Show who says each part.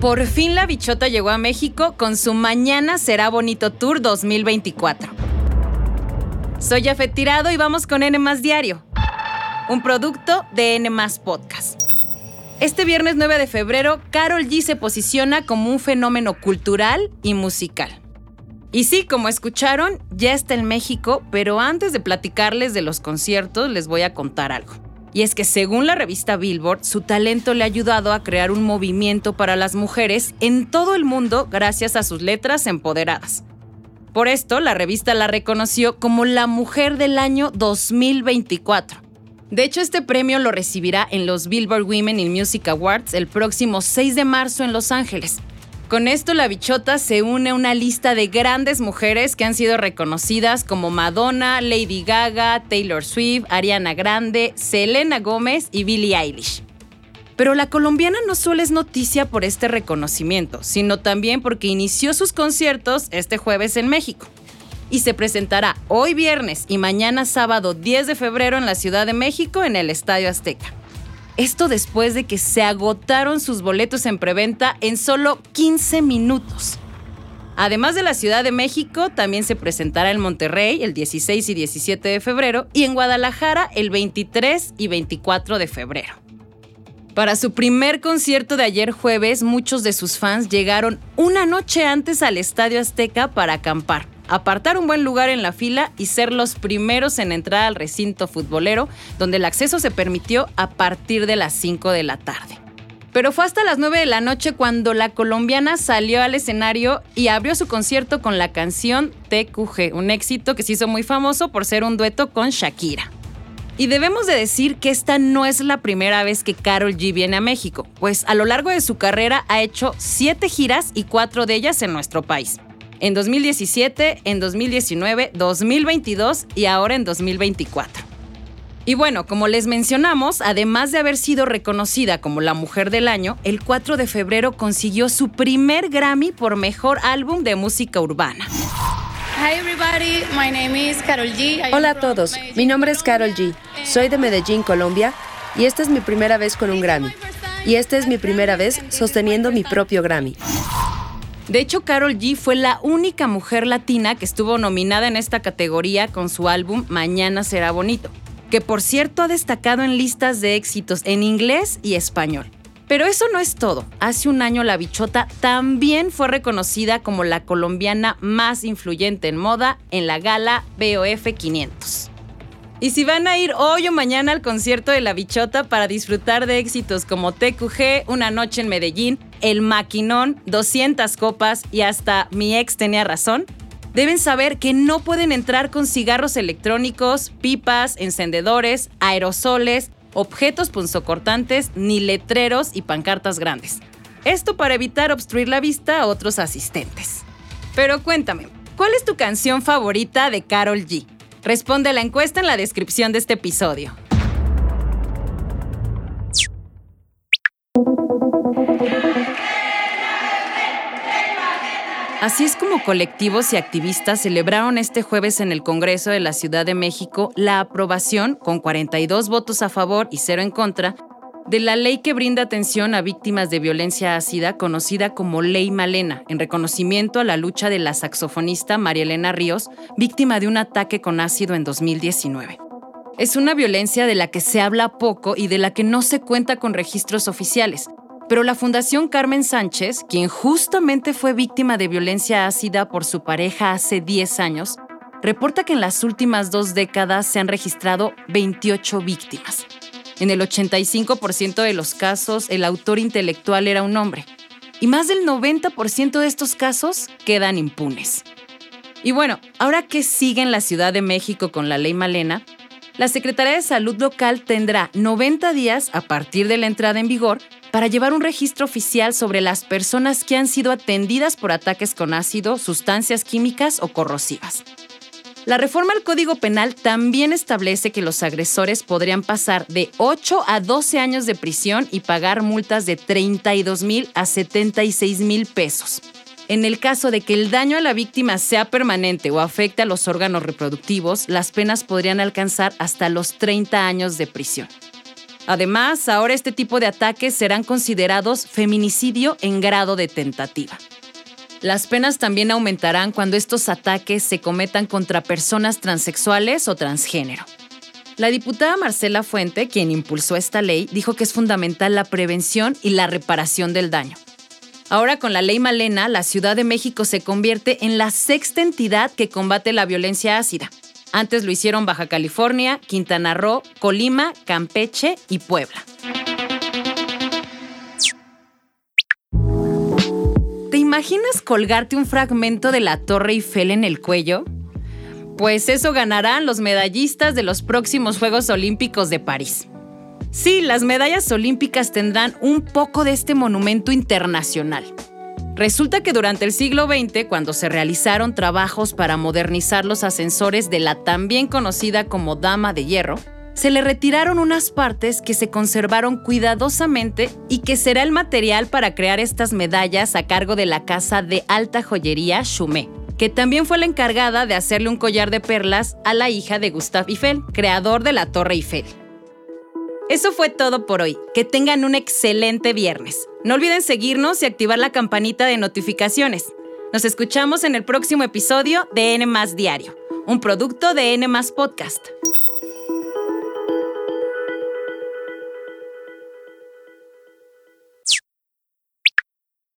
Speaker 1: Por fin la bichota llegó a México con su Mañana será bonito tour 2024. Soy Jafet Tirado y vamos con N Diario, un producto de N Podcast. Este viernes 9 de febrero, Carol G se posiciona como un fenómeno cultural y musical. Y sí, como escucharon, ya está en México, pero antes de platicarles de los conciertos, les voy a contar algo. Y es que según la revista Billboard, su talento le ha ayudado a crear un movimiento para las mujeres en todo el mundo gracias a sus letras empoderadas. Por esto, la revista la reconoció como la mujer del año 2024. De hecho, este premio lo recibirá en los Billboard Women in Music Awards el próximo 6 de marzo en Los Ángeles. Con esto, la bichota se une a una lista de grandes mujeres que han sido reconocidas como Madonna, Lady Gaga, Taylor Swift, Ariana Grande, Selena Gómez y Billie Eilish. Pero la colombiana no solo es noticia por este reconocimiento, sino también porque inició sus conciertos este jueves en México. Y se presentará hoy viernes y mañana sábado 10 de febrero en la Ciudad de México en el Estadio Azteca. Esto después de que se agotaron sus boletos en preventa en solo 15 minutos. Además de la Ciudad de México, también se presentará en Monterrey el 16 y 17 de febrero y en Guadalajara el 23 y 24 de febrero. Para su primer concierto de ayer jueves, muchos de sus fans llegaron una noche antes al Estadio Azteca para acampar apartar un buen lugar en la fila y ser los primeros en entrar al recinto futbolero, donde el acceso se permitió a partir de las 5 de la tarde. Pero fue hasta las 9 de la noche cuando la colombiana salió al escenario y abrió su concierto con la canción TQG, un éxito que se hizo muy famoso por ser un dueto con Shakira. Y debemos de decir que esta no es la primera vez que Carol G viene a México, pues a lo largo de su carrera ha hecho siete giras y cuatro de ellas en nuestro país en 2017, en 2019, 2022 y ahora en 2024. Y bueno, como les mencionamos, además de haber sido reconocida como la Mujer del Año, el 4 de febrero consiguió su primer Grammy por Mejor Álbum de Música Urbana.
Speaker 2: Hola a todos, mi nombre es Carol G. Soy de Medellín, Colombia, y esta es mi primera vez con un Grammy. Y esta es mi primera vez sosteniendo mi propio Grammy.
Speaker 1: De hecho, Carol G fue la única mujer latina que estuvo nominada en esta categoría con su álbum Mañana será bonito, que por cierto ha destacado en listas de éxitos en inglés y español. Pero eso no es todo. Hace un año la bichota también fue reconocida como la colombiana más influyente en moda en la gala BOF 500. Y si van a ir hoy o mañana al concierto de La Bichota para disfrutar de éxitos como TQG, Una Noche en Medellín, El Maquinón, 200 copas y hasta Mi ex tenía razón, deben saber que no pueden entrar con cigarros electrónicos, pipas, encendedores, aerosoles, objetos punzocortantes, ni letreros y pancartas grandes. Esto para evitar obstruir la vista a otros asistentes. Pero cuéntame, ¿cuál es tu canción favorita de Carol G? Responde a la encuesta en la descripción de este episodio. Así es como colectivos y activistas celebraron este jueves en el Congreso de la Ciudad de México la aprobación, con 42 votos a favor y cero en contra, de la ley que brinda atención a víctimas de violencia ácida, conocida como Ley Malena, en reconocimiento a la lucha de la saxofonista María Elena Ríos, víctima de un ataque con ácido en 2019. Es una violencia de la que se habla poco y de la que no se cuenta con registros oficiales, pero la Fundación Carmen Sánchez, quien justamente fue víctima de violencia ácida por su pareja hace 10 años, reporta que en las últimas dos décadas se han registrado 28 víctimas. En el 85% de los casos, el autor intelectual era un hombre. Y más del 90% de estos casos quedan impunes. Y bueno, ahora que sigue en la Ciudad de México con la ley Malena, la Secretaría de Salud local tendrá 90 días a partir de la entrada en vigor para llevar un registro oficial sobre las personas que han sido atendidas por ataques con ácido, sustancias químicas o corrosivas. La reforma al Código Penal también establece que los agresores podrían pasar de 8 a 12 años de prisión y pagar multas de 32 mil a 76 mil pesos. En el caso de que el daño a la víctima sea permanente o afecte a los órganos reproductivos, las penas podrían alcanzar hasta los 30 años de prisión. Además, ahora este tipo de ataques serán considerados feminicidio en grado de tentativa. Las penas también aumentarán cuando estos ataques se cometan contra personas transexuales o transgénero. La diputada Marcela Fuente, quien impulsó esta ley, dijo que es fundamental la prevención y la reparación del daño. Ahora con la ley Malena, la Ciudad de México se convierte en la sexta entidad que combate la violencia ácida. Antes lo hicieron Baja California, Quintana Roo, Colima, Campeche y Puebla. ¿Te imaginas colgarte un fragmento de la Torre Eiffel en el cuello? Pues eso ganarán los medallistas de los próximos Juegos Olímpicos de París. Sí, las medallas olímpicas tendrán un poco de este monumento internacional. Resulta que durante el siglo XX, cuando se realizaron trabajos para modernizar los ascensores de la también conocida como Dama de Hierro, se le retiraron unas partes que se conservaron cuidadosamente y que será el material para crear estas medallas a cargo de la casa de alta joyería Chumé, que también fue la encargada de hacerle un collar de perlas a la hija de Gustave Eiffel, creador de la Torre Eiffel. Eso fue todo por hoy. Que tengan un excelente viernes. No olviden seguirnos y activar la campanita de notificaciones. Nos escuchamos en el próximo episodio de N Diario, un producto de N Podcast.